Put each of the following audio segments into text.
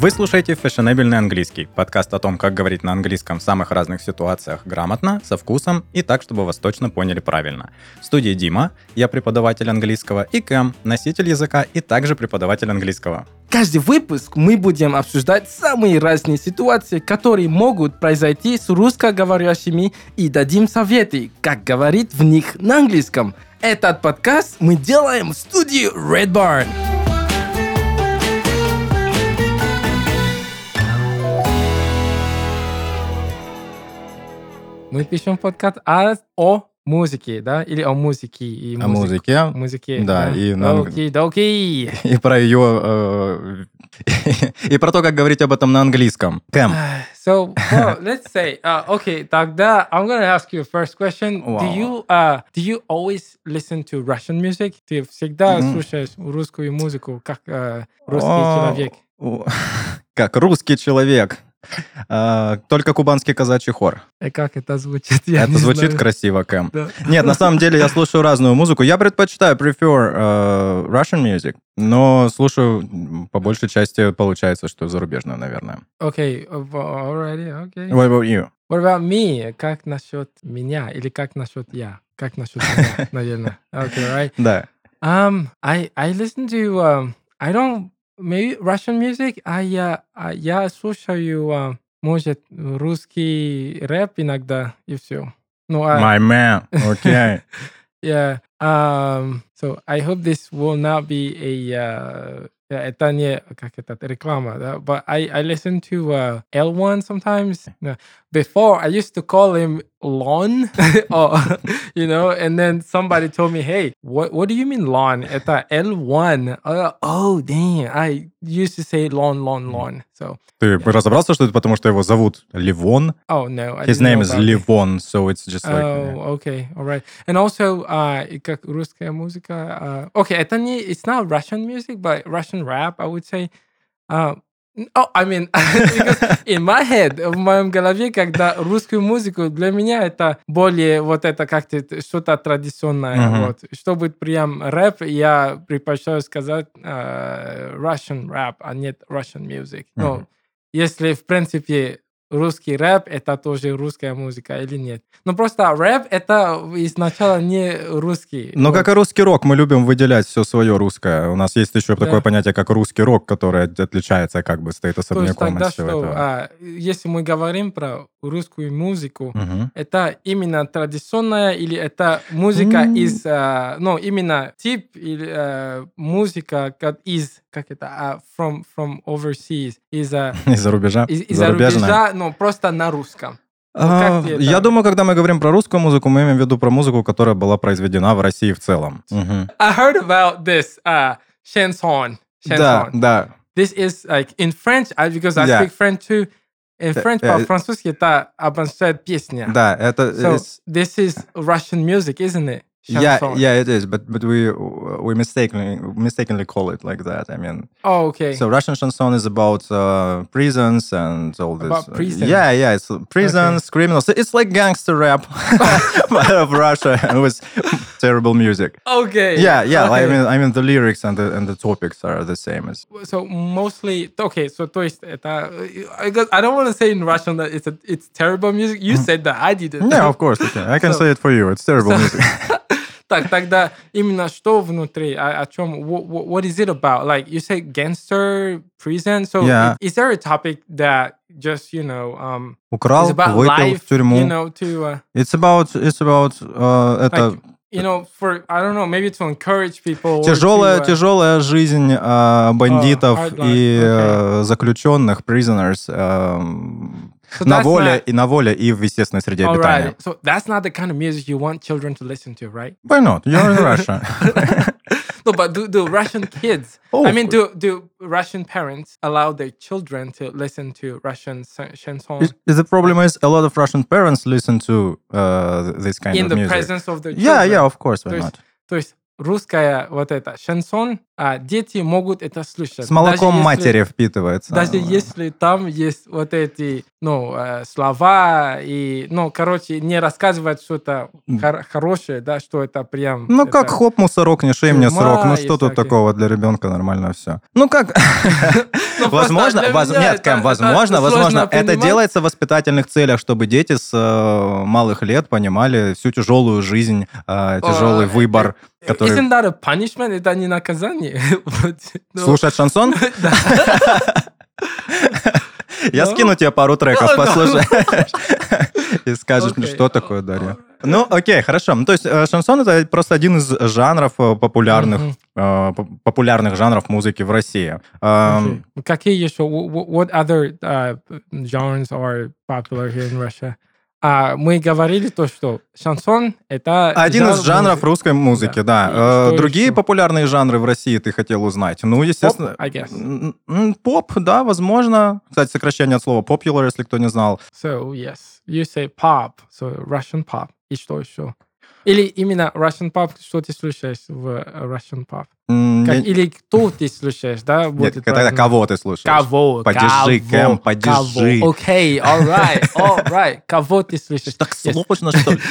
Вы слушаете «Фешенебельный английский» – подкаст о том, как говорить на английском в самых разных ситуациях грамотно, со вкусом и так, чтобы вас точно поняли правильно. В студии Дима, я преподаватель английского, и Кэм, носитель языка и также преподаватель английского. Каждый выпуск мы будем обсуждать самые разные ситуации, которые могут произойти с русскоговорящими и дадим советы, как говорить в них на английском. Этот подкаст мы делаем в студии Red Barn. Мы пишем подкаст о, о музыке, да? Или о музыке. И О музык- музыке, Музыке, Да, и на анг- Окей, да, окей. и про ее... э, и про то, как говорить об этом на английском. Кэм, So, well, let's say, uh, okay, тогда I'm gonna ask you a first question. Do Wow. you, uh, do you always listen to Russian music? Ты всегда Мгм. слушаешь русскую музыку, как э, русский О, человек? как русский человек. А, Только кубанский казачий хор. И как это звучит? Я Это звучит знаю. красиво, Кэм. Да. Нет, на самом деле я слушаю разную музыку. Я предпочитаю, prefer э, Russian music, но слушаю по большей части получается, что зарубежную, наверное. Okay, uh, already, okay. What about you? What about me? Как насчет меня? Или как насчет я? Как насчет меня, наверное. Okay, right. Да. Um, I I listen to um, I don't maybe Russian music. I uh, а я слушаю uh, может русский рэп иногда и все. Ну, а- My man. Okay. yeah. Um, so I hope this will not be a uh, это не как это реклама, да? But I I listen to uh, L1 sometimes. No. Before I used to call him Lon, or you know, and then somebody told me, "Hey, what what do you mean Lon?" Это L1. Uh, oh, damn! I used to say Lon, Lon, Lon. So, Ты разобрался, что это потому, что его зовут Ливон? oh no, I His didn't know name is about it. Ливон, so it's just like... Oh, okay, all right. And also, uh, и как русская музыка. Uh, okay, это не, it's not Russian music, but Russian rap, I would say. Uh, oh, I mean, in my head, в моем голове, когда русскую музыку, для меня это более вот это как-то что-то традиционное. Мгм. Вот. Чтобы прям рэп, я предпочитаю сказать uh, Russian rap, а нет Russian music. Ну, Мгм. если, в принципе, русский рэп это тоже русская музыка или нет. Но просто рэп это изначально не русский. Но Вот. как и русский рок, мы любим выделять все свое русское. У нас есть еще Да. такое понятие, как русский рок, которое отличается как бы стоит То есть особняком тогда от всего что, этого. а, если мы говорим про русскую музыку, Мгм. это именно традиционная или это музыка М. из, а, ну, именно тип или а, музыка как из, как это, а, from, from overseas, из, а, Из-за рубежа. из, из-за рубежа, но просто на русском. А? Я думаю, когда мы говорим про русскую музыку, мы имеем в виду про музыку, которая была произведена в России в целом. Мгм. I heard about this uh, chanson. Да, да. This is like in French, because I Yeah. speak French too. In French, э, по-французски это обозначает песня. Да, это... So this is Russian music, isn't it? Yeah, Chanson. yeah, it is, but but we we mistakenly mistakenly call it like that. I mean, Oh, okay. so Russian chanson is about uh, prisons and all this. About uh, prisons. Yeah, yeah, it's prisons, criminals. It's like gangster rap but of Russia with terrible music. okay. Yeah, yeah. I okay. mean, I mean, the lyrics and the and the topics are the same as. so mostly okay. So то есть это I got- I don't want to say in Russian that it's a it's terrible music. You said that I didn't. Mm-hmm. Yeah, of course. Okay. I can So- say it for you. It's terrible so- music. Так, тогда именно что внутри, о, о чем, what, what is it about? Like you say gangster, prison, so Yeah. is, there a topic that just, you know, um, Украл, is about выпил life, в тюрьму. you know, to, uh, It's about it's about uh, это like, you know, for, I don't know, maybe to encourage people. Тяжелая, to, uh, тяжелая жизнь а, бандитов life, и okay. э, заключенных, prisoners, эм, So на воле not- и на воле и в естественной среде All обитания. right. So that's not the kind of music you want children to listen to, right? Why not? You're in Russia. No, but do, do Russian kids, Oh, I mean, do, do Russian parents allow their children to listen to Russian sa- chanson Is- is the problem is a lot of Russian parents listen to uh, this kind in of the music. presence of their Yeah, children? yeah, of course, why есть, not? то есть русская вот это шансон, а дети могут это слушать. С молоком Даже если- матери впитывается. Даже если там есть вот эти, ну, э, слова и, ну, короче, не рассказывать что-то хор- хорошее, да, что это прям... Ну, это- как хоп, мусорок, не шей мне срок. Ну, что тут такого для ребенка нормально все. Ну, как... Ну, Возможно, нет, Кэм, возможно, возможно, это делается в воспитательных целях, чтобы дети с э, малых лет понимали всю тяжелую жизнь, э, тяжелый выбор, который... Isn't that a punishment? Это не наказание. Ну, Слушать шансон? да. Я Ну. скину тебе пару треков, послушаешь. И скажешь, что такое, Дарья. Ну, окей, хорошо. Ну, То есть э, шансон это просто один из жанров э, популярных, Мгм. э, поп- популярных жанров музыки в России. Эм, Окей. Какие еще? wh- wh- What other uh, genres are popular here in Russia? А, мы говорили то, что шансон это Один из жанр жанров музыки. русской музыки, да. Э, что Другие еще? популярные жанры в России ты хотел узнать? Ну, естественно... М, Поп, да, возможно. Кстати, сокращение от слова popular, если кто не знал. So yes, you say pop, so Russian pop. И что еще? Или именно Russian pop, что ты слушаешь в э, Russian pop? М, Как- я- или кто ты слушаешь, да? Нет, будет это правильно. кого ты слушаешь? Кого? Подержи, Кого? Кэм, подержи. Кого? Окей, alright, alright. Кого ты слышишь? Так Yes. сложно, что ли?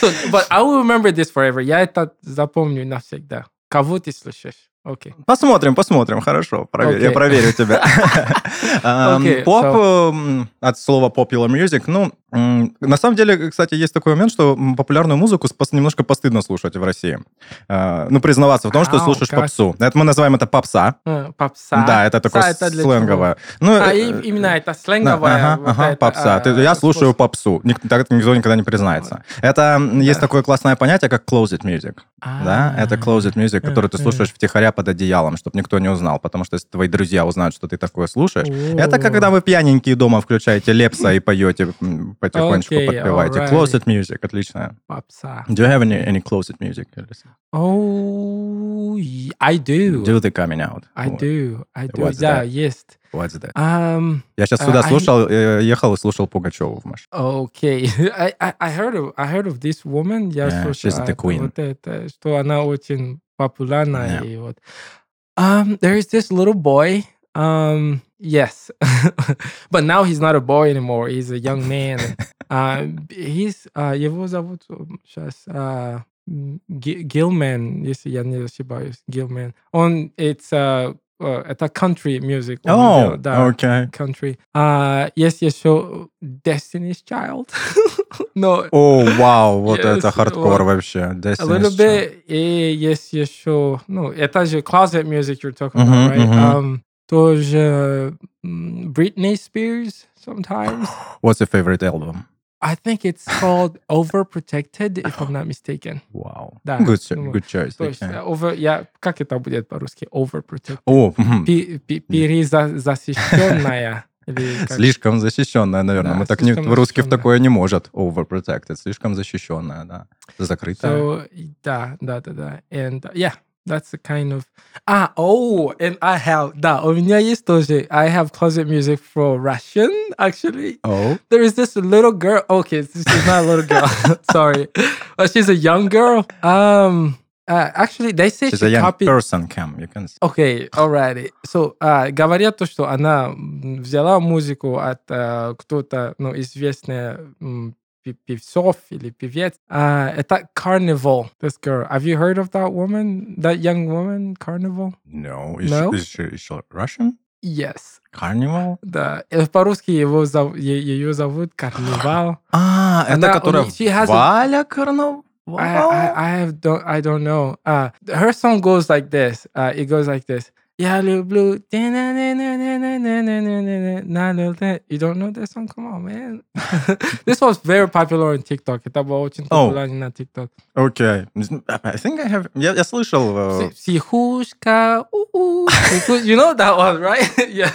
So, but I will remember this forever. Я это запомню навсегда. Кого ты слышишь? Окей. Посмотрим, посмотрим, хорошо. Проверь, Я Окей. проверю тебя. Эм, Поп, эм, от слова popular music, ну, на самом деле, кстати, есть такой момент, что популярную музыку немножко постыдно слушать в России. Э, Ну, признаваться в том, что Ау, слушаешь как? попсу. Это мы называем это попса. Э, Попса. Да, это такое для сленговое. Ну? А, э, и- именно это Да, сленговая. ага, вот ага, это, попса. а, я слушаю попсу. Ник- так никто никогда не признается. Это есть Да. такое классное понятие, как closet music. Да, это А, closet music, который ты э, слушаешь втихаря под одеялом, чтобы никто не узнал. Потому что если твои друзья узнают, что ты такое слушаешь, это когда вы пьяненькие дома включаете лепса и поете потихонечку, подпеваете. Closet music, отлично. Попса. Do you have any, any closet music? Oh, I do. Do the coming out? I do. I do. Да, есть. What's that? Um, Я сейчас а, сюда I- слушал, э, ехал и слушал Пугачеву в машине. Okay, I, I I heard of I heard of this woman. Я Yeah, слушал, she's а, the это queen. Вот это, что она очень популярная Yeah. и вот. Um, there is this little boy. Um, yes, but now he's not a boy anymore. He's a young man. uh, he's uh, его зовут сейчас uh, Gilman, если я не ошибаюсь, Gilman. Он uh, uh, это country music. он О, делает, да окей. country. Uh, есть еще Destiny's Child. Но О, вау, вот Yes, это хардкор вот. вообще. a Destiny's little Child. bit. И есть еще... Ну, это же closet music you're talking Мгм, about, right? мгм. Um, тоже м, Britney Spears sometimes. What's your favorite album? I think it's called Overprotected, if I'm not mistaken. Вау. Да, Good, думаю. good choice. То есть, okay. э, over, я, как это будет по-русски? Overprotected. Пи- пи- Перезащищенная. Слишком защищенная, наверное. Да, Мы так не, русский в такое не может. Overprotected. Слишком защищенная, да. Закрытая. So да, да, да, да. And yeah, that's the kind of. Ah, oh, and I have да, у меня есть тоже. I have closet music for Russian actually. Oh. There is this little girl. Okay, she's not a little girl. Sorry, but she's a young girl. Um, uh, actually, they say She's she a young copied. person, Cam. You can... Окей, alrighty. So, а, говорят то, что она м, взяла музыку от а, кто-то, ну, известный м, пи- певцов или певец. А, это Carnival, this girl. Have you heard of that woman, that young woman, Carnival? No. Is, No? She, is, she, is she Russian? Yes. Carnival? Да. Э, По-русски его зов- е- ее зовут Карнивал. А, это Она- которая у не- she has a- Валя Карнавал? I, I, I have don't I don't know. Uh, her song goes like this. Uh, it goes like this. Я люблю. You don't know that song? Come on, man. this was very popular on TikTok. Это было очень Oh. популярно на TikTok. Окей. I think I have... Я, я слышал... э, Пси- Психушка. у-у. Психу- You know that one, right? yeah.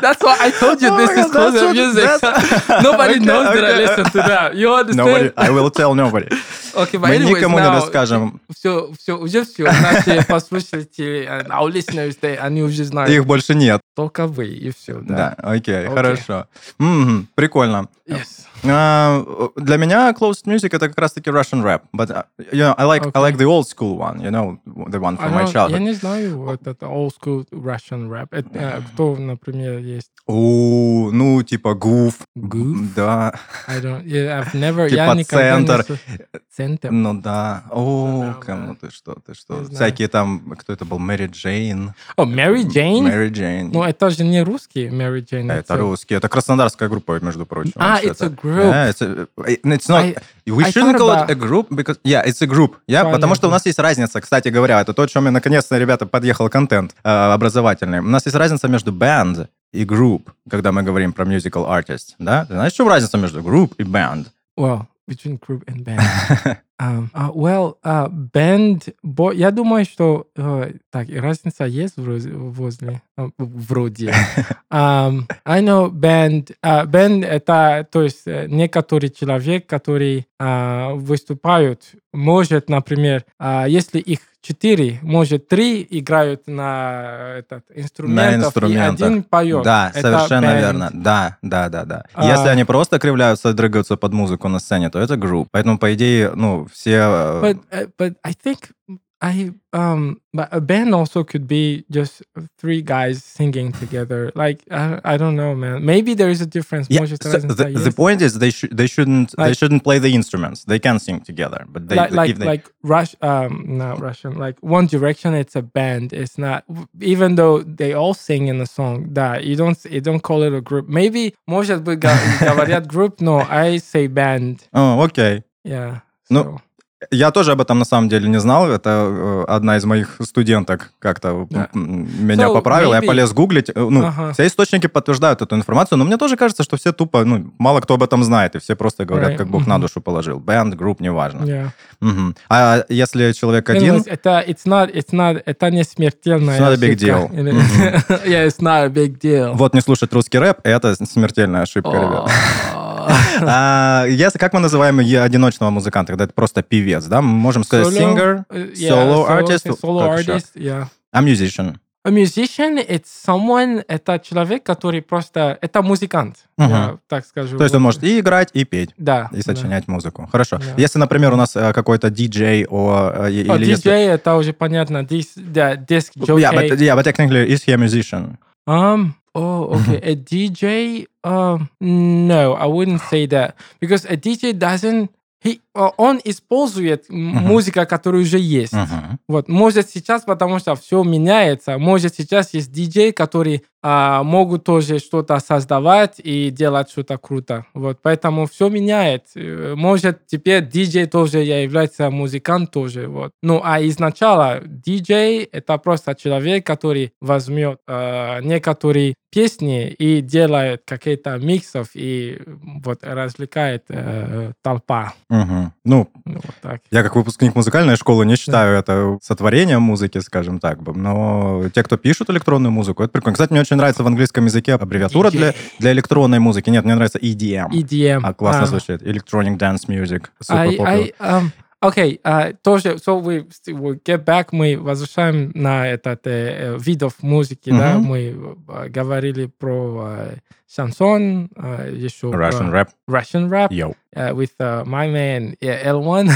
That's why I told you Oh this my is God, closer that's what- music. that's- Nobody Okay, knows that I okay. listen to that. You understand? Nobody, I will tell nobody. Okay, but Мы anyways, никому не now, расскажем. Все, все, уже все. Наши послушатели, and our listeners, they, они уже знают. Их больше нет. Только вы, и все, Да, да. окей, Окей. хорошо. Мгм, прикольно. Yes. А, для меня closed music это как раз-таки Russian rap. But uh, you know, I like I Okay. like the old school one, you know, the one from I my don't- childhood. Я не знаю вот это old school Russian rap. Это, э, кто, например, есть? О, ну, типа Goof. Goof? Да. I don't, yeah, I've never, Типа я никогда не центр. центр. Ну да. О, ну ты что, ты что. Всякие там, кто это был, Мэри Джейн. О, Мэри Джейн? Мэри Джейн. Ну, это же не русский Мэри Джейн. Это русский. Это краснодарская группа, между прочим. А, it's a group. Yeah, it's, a, it's not, I- we I shouldn't call it about- a group, because, yeah, it's a group. Yeah, потому что у Понятно. нас есть разница, кстати говоря, это то, о чем наконец-то, ребята, подъехал контент э, образовательный. У нас есть разница между band и group, когда мы говорим про musical artist, да? Ты знаешь, в чем разница между group и band? Well, between group and band. Uh, well, uh, band, бо- я думаю, что э, так разница есть вроде, возле вроде. Um, I know band. Uh, band это то есть э, некоторый человек, который а, выступают, может, например, а, если их четыре, может, три играют на этот инструментов, инструментах. и один поет. Да, Это совершенно band. верно. Да, да, да, да. А- Если они просто кривляются, дрыгаются под музыку на сцене, то это group. Поэтому, по идее, ну, все... э, But uh, but I think I um but a band also could be just three guys singing together. Like I, I don't know, man. Maybe there is a difference. Yeah, Может, so разница the, the есть. point is they should they shouldn't they Like- shouldn't play the instruments. They can sing together, but they like like if they, like Rush um not Russian like One Direction it's a band it's not even though they all sing in the song that you don't you don't call it a group maybe может быть га- говорят group no I say band О, окей. yeah Ну, so. Я тоже об этом на самом деле не знал. Это э, одна из моих студенток как-то м, меня So, поправила. Я maybe- полез гуглить. Э, Ну, Ага. все источники подтверждают эту информацию, но мне тоже кажется, что все тупо, ну, мало кто об этом знает, и все просто говорят, Right. как Бог на Мгм. душу положил. Band, групп, неважно. yeah Мгм. А если человек один, это it's not it's not это не смертельная It's not a big ошибка. deal. Мгм. yeah, it's not a big deal. вот не слушать русский рэп, это смертельная ошибка, ребят. О. А, если, как мы называем одиночного музыканта, когда это просто певец, да? Мы можем сказать singer, solo so- artist, solo artist, yeah. а musician. A musician it's someone это человек, который просто это музыкант, Мгм. я так скажу. То есть он может и играть, и петь. да И сочинять музыку. Хорошо. Да. Если, например, у нас э, какой-то диджей о, э, Да. О, или если... DJ это уже понятно. Дис, да, диск. Yeah, but, yeah, but technically, is he a musician? Um. Oh, okay. A DJ. Um. No, I wouldn't say that because a DJ doesn't. He, uh, он использует музыка, которая уже есть. Мгм. Вот, может сейчас, потому что все меняется, может сейчас есть диджей, которые а, могут тоже что-то создавать и делать что-то круто. Вот, поэтому все меняет. Э, Может теперь диджей тоже я является музыкант тоже. Вот. Ну, а изначально диджей это просто человек, который возьмет а, некоторые песни и делает какие-то миксов и вот развлекает э, толпа. Мгм. Ну, Вот так. я как выпускник музыкальной школы не считаю это сотворением музыки, скажем так. Но те, кто пишут электронную музыку, это прикольно. Кстати, мне очень нравится в английском языке аббревиатура для, для электронной музыки. Нет, мне нравится EDM. EDM. А, классно А. звучит. Electronic Dance Music. I. I, um, okay, uh, тоже, so we, we get back, мы возвращаем на этот э, э, видов музыки, да, Мгм. мы э, говорили про э, шансон, э, еще Russian про rap. Russian rap Yo. uh, with uh, my man yeah, L1.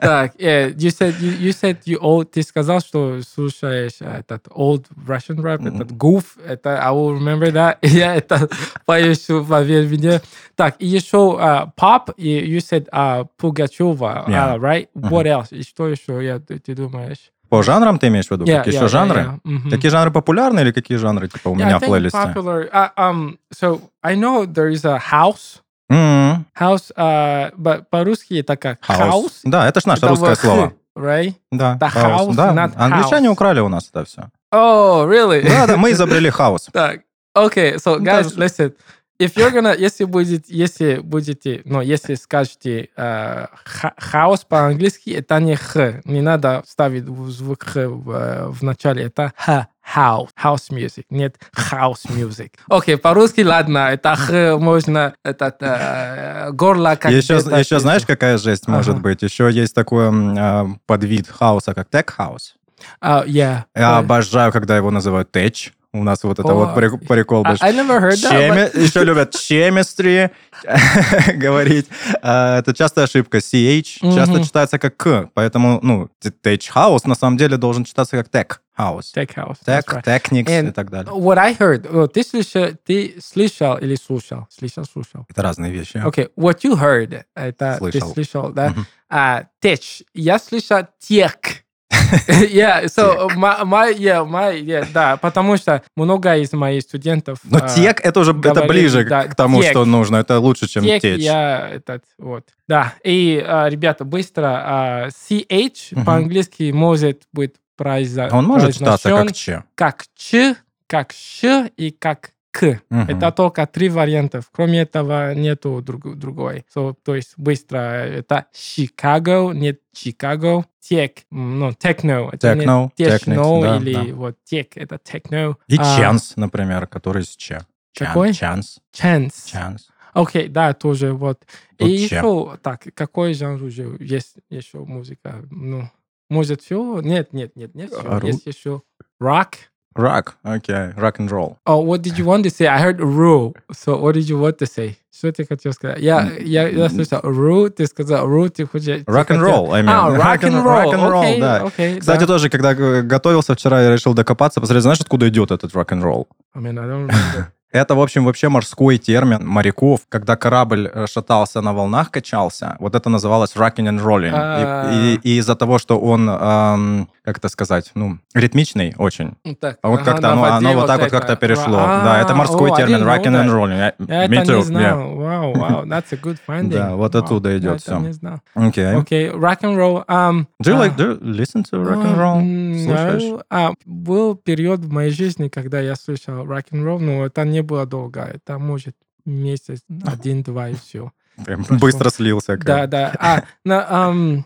так, yeah, you said you, you said you old, ты сказал, что слушаешь э, этот old Russian rap, этот goof, это I will remember that. Я это поищу, поверь мне. Так, и еще uh, pop, и you said uh, Пугачева, Yeah. uh, right? What else? И что еще, я, ты, ты думаешь? По жанрам ты имеешь в виду? Yeah, какие yeah, еще yeah, жанры? yeah. Мгм. Какие жанры популярны или какие жанры типа у Yeah, меня I в плейлисте? popular. Uh, um, so I know there is a house. М, House, uh, but по-русски это как? Хаус. Да, это ж наше Это русское слово. Right? Да, The хаус. house, Да, not англичане house. украли у нас это все. Oh, really? Да, да, мы изобрели хаус. Так, okay, so guys, listen. If you're gonna, если будет, если будете, ну, если скажете э, ха- house по-английски, это не х, не надо ставить звук х в, э, в начале, это х, house, house music, нет house music. Окей, по-русски, ладно, это х, можно, этот, э, горло как Еще, где-то еще знаешь, какая жесть может Ага. быть? Еще есть такой а, подвид хаоса, как tech house. А, yeah. Я Right. обожаю, когда его называют tech. У нас вот это вот прик- прикол. I, never heard that. Еще любят chemistry говорить. А, Это частая ошибка. CH часто читается как К, поэтому, ну, Tech House на самом деле должен читаться как Tech House. Tech house. Tech, right. Technics и так далее. What I heard, oh, ты слышал, ты слышал или слушал? Слышал, слушал. Это разные вещи. Okay, what you heard, это Слышал. ты слышал, да? Мгм. А, теч, я слышал тех. yeah, so my, my, yeah, my, yeah, да, потому что много из моих студентов... Но а, тек это уже это говорили, ближе да, к тому, тек. что нужно. Это лучше, чем тех течь. я этот, вот. Да, и, а, ребята, быстро, а, CH Мгм. по-английски может быть произо- Он может читаться произношен как Ч. как Ч, как Щ и как К. Мгм. Это только три варианта. Кроме этого, нету друг, другой. So, то есть быстро это Chicago, нет Chicago. Тек, м, ну, techno. Techno, techno да, или да. вот тек, это techno. И А, chance, например, который с Ч. Чан- Какой? Chance. Chance. Chance. Окей, да, тоже вот. Тут и Ч. еще, так, какой жанр уже есть еще музыка? Ну, может, все? Нет, нет, нет, нет, все. Ру- Есть еще rock. Rock, окей, rock and roll. Oh, what did you want to say? I heard ru. So what did you want to say? Что ты хотел сказать? Я, я, я слышал ru, ты сказал ru, ты хочешь... Rock and roll, I mean. А, rock and roll. Rock and roll, да. окей, Кстати, да. тоже, когда э, готовился вчера, я решил докопаться, посмотреть, знаешь, откуда идет этот rock and roll? I mean, I don't remember. Это, в общем, вообще морской термин моряков. Когда корабль э, шатался на волнах, качался, вот это называлось rocking and rolling. А. И, и- и из-за того, что он, эм, как это сказать, ну, ритмичный очень. Ну, так, А вот ага, как-то оно, оно вот так вот как-то перешло. А, да, это морской о, термин rocking and rolling. Я- Me это too, не yeah. знал. Вау, вау, that's a good finding. Да, вот Вау, оттуда идет всё. не знал. Окей. Окей, rock and roll. Um, Do you like, а, do you listen to rock and roll? м, Слушаешь? А, был период в моей жизни, когда я слышал rock and roll, но это не было долго. Это может месяц, один-два и все. Прям Прошло. быстро слился. как. Да, да. А, на,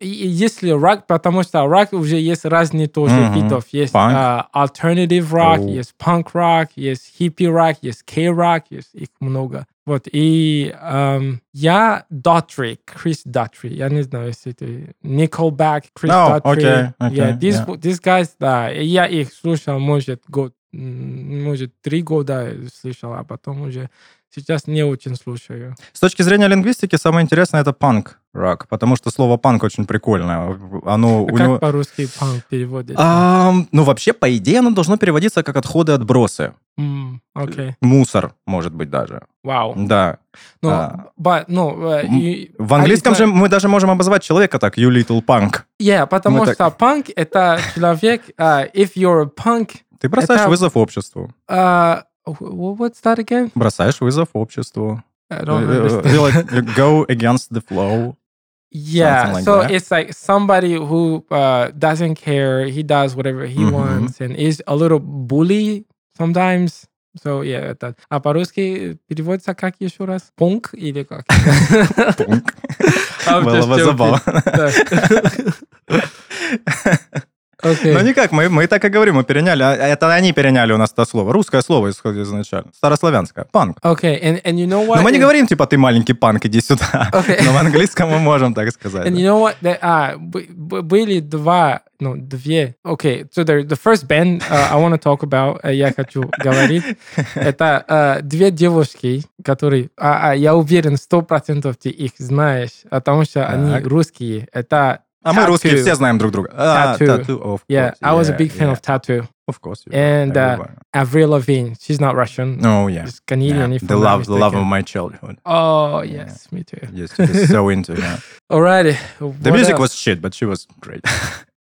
и если рок, потому что рок уже есть разные тоже Мгм. видов. Есть а, alternative rock, Оу. есть punk rock, есть hippie rock, есть K-rock, есть их много. Вот, и ам, я Daughtry, Крис Daughtry, я не знаю, если ты Nickelback, Крис Oh, Daughtry. okay, okay, yeah, these, yeah. these guys, да, я их слушал, может, год, может, три года слышал, а потом уже сейчас не очень слушаю. С точки зрения лингвистики, самое интересное это панк рок, потому что слово панк очень прикольное. Оно А у как него... по-русски панк переводится? Ам, ну, вообще, по идее, оно должно переводиться как отходы, отбросы. М, Окей. Мусор, может быть, даже. Вау. Да. Ну, А. but, ну, э, М, и- В английском а, же мы даже можем обозвать человека так, you little punk. Yeah, потому Мы так- что панк — это человек, а, if you're a punk, Ты бросаешь Это- вызов обществу. а, wh- what's that again? Бросаешь вызов обществу. I don't Э, understand. you like, you go against the flow. Yeah, Something like so that. it's like somebody who uh, doesn't care. He does whatever he Mhm. wants and is a little bully sometimes. So yeah, это. А по-русски переводится как еще раз? Пунк или как? Пунк. I'm Было just бы joking. забавно. Окей. Ну никак, мы, мы так и говорим, мы переняли. а Это они переняли у нас это слово. Русское слово изначально. Старославянское. Панк. Okay, and, and you know what? Но мы не is- говорим, типа, ты маленький панк, иди сюда. Okay. Но в английском мы можем так сказать. And you know what? That, а, бы- бы- были два, ну, две. Okay, so the, the first band uh, I want to talk about, uh, я хочу говорить, это uh, две девушки, которые, а, а, я уверен, сто процентов ты их знаешь, потому что они Так. русские. Это А мы русские все знаем друг друга. А, Tattoo. Tattoo, of Yeah, course. I was a Yeah, big fan yeah. of Tattoo. Of course. you And, uh. Avril Lavigne. She's not Russian. Oh, yeah. She's Canadian. Yeah. if The love, the love of my childhood. Oh, yes, me too. Be so into yeah. Alrighty. The music else? was shit, but she was great.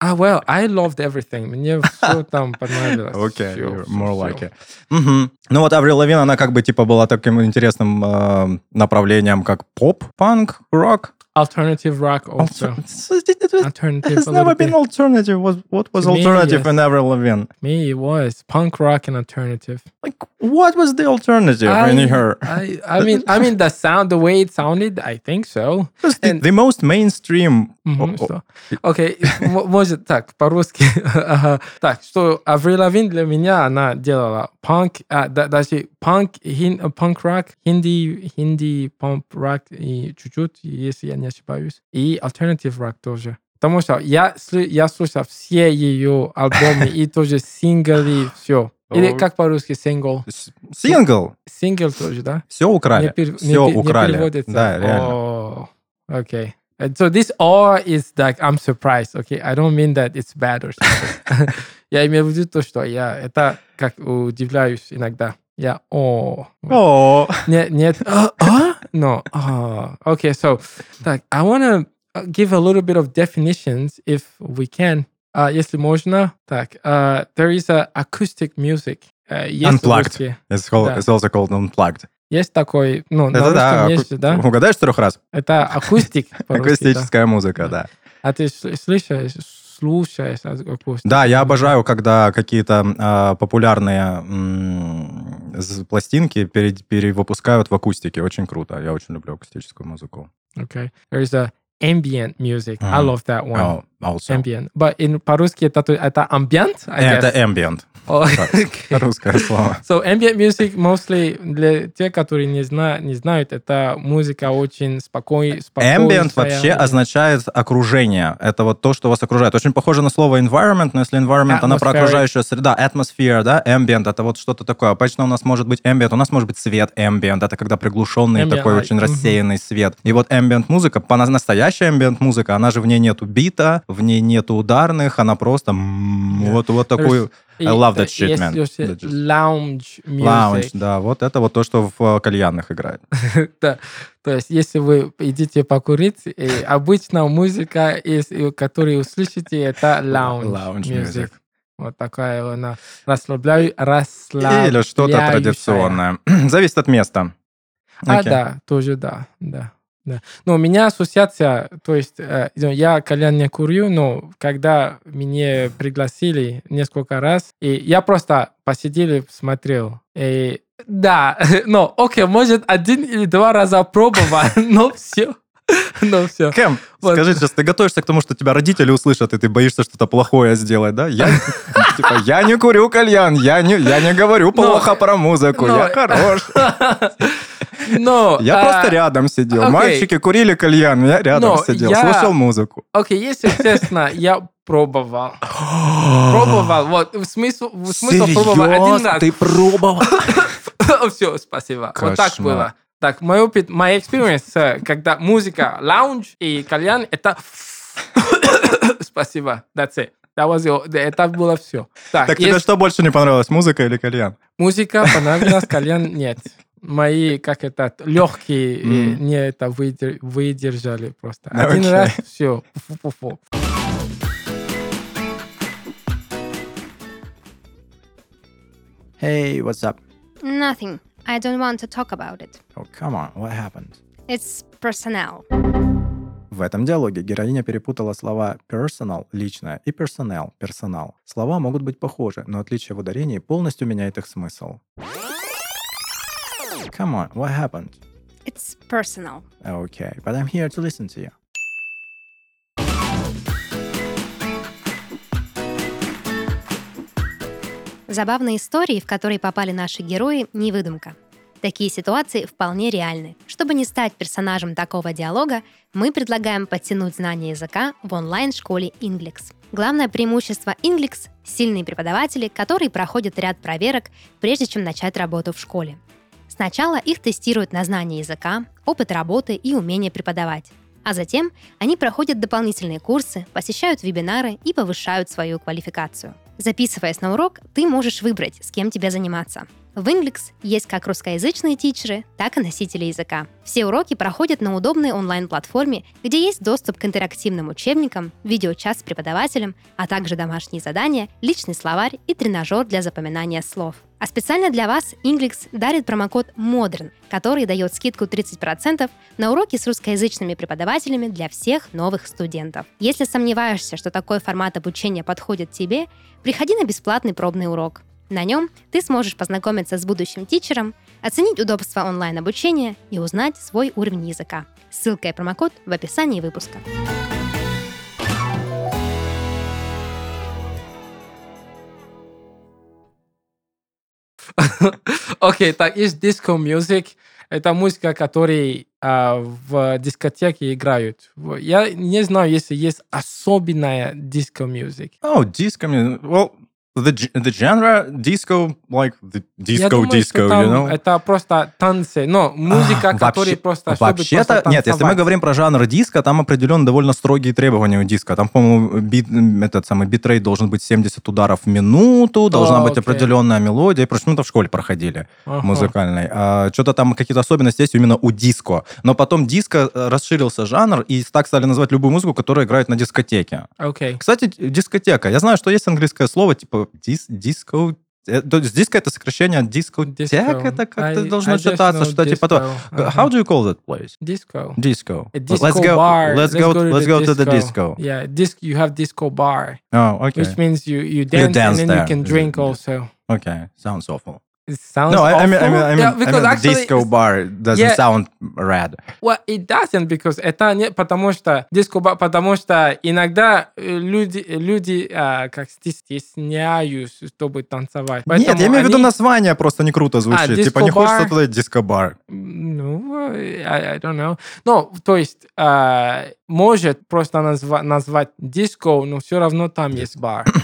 Ah, well, I loved everything. Мне все там понравилось. Okay, Всё, you're more всё. like it. Мгм. Ну вот Аврил Лавин, она как бы типа была таким интересным э, направлением, как поп, панк, рок. Alternative rock also. It Alternative. has never been bit. alternative. What, what was To me, alternative yes. in Avril Lavigne? Me, it was punk rock and alternative. Like, what was the alternative I, in her? I, I mean, I mean, the sound, the way it sounded, I think so. Just the, and- the most mainstream. Мгм, О- о- что? Окей, м- может так, по-русски. Ага. Так, что Аврил Лавин для меня, она делала панк, а, да- даже панк, хин, панк-рок, хинди, хинди, панк-рок и чуть-чуть, если я не ошибаюсь. И альтернатив рок тоже. Потому что я, сли- я слушал все ее альбомы и тоже синглы, все. Или как по-русски single? С- Сингл. Single тоже, да? Все украли. Не пер- не Все пе- не украли. переводится. Да, реально. Oh, okay. And so this all is like I'm surprised. Okay, I don't mean that it's bad or something. я имею в виду то, что я это как удивляюсь иногда. Я о О, нет нет а, а? no а. okay so так I wanna give a little bit of definitions if we can. А, если можно, так, uh, there is a acoustic music. Uh, есть Unplugged. русские. It's, called, Да. it's also called unplugged. Есть такой, ну, на Это да, русском аку- есть, да? Угадаешь трех раз? Это акустик по-русски, да. Акустическая музыка, да. А ты сл- слышишь, слушаешь акустику? Да, я обожаю, когда какие-то а, популярные м, пластинки пере- перевыпускают в акустике. Очень круто. Я очень люблю акустическую музыку. Okay. There's a ambient music. Mm. I love that one. Oh, also ambient. But in Paruski, I thought, I thought ambient. I yeah, guess. the ambient. Русское слово. So ambient music mostly для тех, которые не, зна не знают, это музыка очень спокой, спокойная. Ambient вообще означает окружение. Это вот то, что вас окружает. Очень похоже на слово environment, но если environment, она про окружающую среда. Atmosphere, да, ambient, это вот что-то такое. Обычно у нас может быть ambient, у нас может быть свет ambient, это когда приглушенный такой очень рассеянный свет. И вот ambient музыка, по настоящая ambient музыка, она же в ней нету бита, в ней нету ударных, она просто вот, вот такую I love that shit, man. еще That just- lounge music. lounge, да, вот это вот то, что в э, кальянных играет. Да. То есть, если вы идите покурить, и обычно музыка, из, которую услышите, это lounge, Lounge music. music. Вот такая она расслабляю, расслабляющая. Или что-то традиционное. Зависит от места. А, Окей. да, тоже да, да. Да. Но у меня ассоциация, то есть э, ну, я кальян не курю, но когда меня пригласили несколько раз, и я просто посидел, смотрел, и да, но окей, может один или два раза пробовал, но все, но все. Кэм, Вот. скажи сейчас, ты готовишься к тому, что тебя родители услышат, и ты боишься что-то плохое сделать, да? Я, типа, я не курю кальян, я не, я не говорю плохо про музыку, но- я хорош. Но Я а, просто рядом сидел. окей. Мальчики курили кальян, я рядом Но сидел, я- слушал музыку. Окей, если честно, я пробовал. Пробовал, вот, в смысл, в смысл пробовал один раз. Ты пробовал? Все, спасибо. Вот так Кошмар. было. Так, мой опыт, мой experience, э, когда музыка, лаунж и кальян, это... Спасибо, that's it. That was your- это было все. Так, Так тебе есть что больше не понравилось, музыка или кальян? музыка, понравилась, кальян нет. Мои, как это, легкие э, Мгм. не это выдер- выдержали просто. Один Окей. раз, все. Фу-фу-фу. Hey, what's up? Nothing. I don't want to talk about it. Oh, come on, what happened? It's personnel. В этом диалоге героиня перепутала слова personal – личное и personnel – персонал. Слова могут быть похожи, но отличие в ударении полностью меняет их смысл. Come on, what happened? It's personal. Okay, but I'm here to listen to you. Забавные истории, в которые попали наши герои, не выдумка. Такие ситуации вполне реальны. Чтобы не стать персонажем такого диалога, мы предлагаем подтянуть знания языка в онлайн-школе Inglix. Главное преимущество Inglix – сильные преподаватели, которые проходят ряд проверок, прежде чем начать работу в школе. Сначала их тестируют на знание языка, опыт работы и умение преподавать. А затем они проходят дополнительные курсы, посещают вебинары и повышают свою квалификацию. Записываясь на урок, ты можешь выбрать, с кем тебе заниматься. В Inglix есть как русскоязычные тичеры, так и носители языка. Все уроки проходят на удобной онлайн-платформе, где есть доступ к интерактивным учебникам, видеочас с преподавателем, а также домашние задания, личный словарь и тренажер для запоминания слов. А специально для вас Inglix дарит промокод MODERN, который дает скидку 30% на уроки с русскоязычными преподавателями для всех новых студентов. Если сомневаешься, что такой формат обучения подходит тебе, приходи на бесплатный пробный урок. На нем ты сможешь познакомиться с будущим тичером, оценить удобство онлайн-обучения и узнать свой уровень языка. Ссылка и промокод в описании выпуска. Окей, так, есть диско музык. Это музыка, которая а, в дискотеке играют. Я не знаю, если есть особенная диско музык. Oh, disco music. Well, The, the genre disco, like the Я disco, думаю, disco, там you know? это просто танцы, но музыка, А, которая вообще- просто Вообще-то, просто нет, если мы говорим про жанр диска, там определенно довольно строгие требования у диска. Там, по-моему, бит, этот самый битрейт должен быть 70 ударов в минуту, должна А, быть окей. определенная мелодия. Просто мы-то в школе проходили Ага. музыкальной. А, что-то там какие-то особенности есть именно у диско. Но потом диско э, расширился жанр, и так стали называть любую музыку, которая играет на дискотеке. Окей. Кстати, дискотека. Я знаю, что есть английское слово типа дис, диско... э, то есть диско это сокращение от дискотек, Disco. это как-то должно I читаться, что типа то. disco. How do you call that place? Disco. Disco. A disco let's go. bar. Let's, go. to let's the go to the disco. Yeah, disc. You have disco bar, Oh, okay. which means you you dance, dance and then there. you can drink Yeah. also. Okay. Sounds awful. It sounds no, I, I mean, I mean, I awful. mean, yeah, I because mean actually, disco bar doesn't Yeah. sound rad. well, it doesn't because это не потому что disco bar, потому что иногда э, люди люди а, как стесняются, чтобы танцевать. Нет, я Поэтому имею в виду название просто не круто звучит. А, типа не disco хочется bar? туда диско-бар. Ну, I, I don't know. Ну, то есть, а, может просто назва- назвать диско, но все равно там есть бар.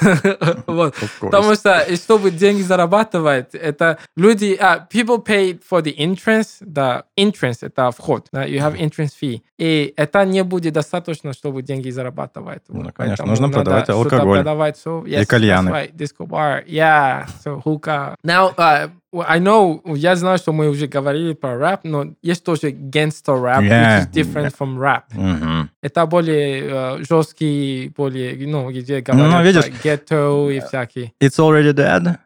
Вот. Потому что, и чтобы деньги зарабатывать, это люди... а, people pay for the entrance. Да, entrance — это вход. да, you have entrance fee. И это не будет достаточно, чтобы деньги зарабатывать. Ну, Вот, конечно, поэтому нужно продавать алкоголь. продавать. So, yes, кальяны. that's right, disco bar. Yeah, so hookah. Now, uh, I know, я знаю, что мы уже говорили про рэп, но есть тоже gangster rap, Yeah. which is different from rap. Мгм. Это более э, жесткий, более, ну, где говорят Ну, видишь, про ghetto и всякие. It's already dead.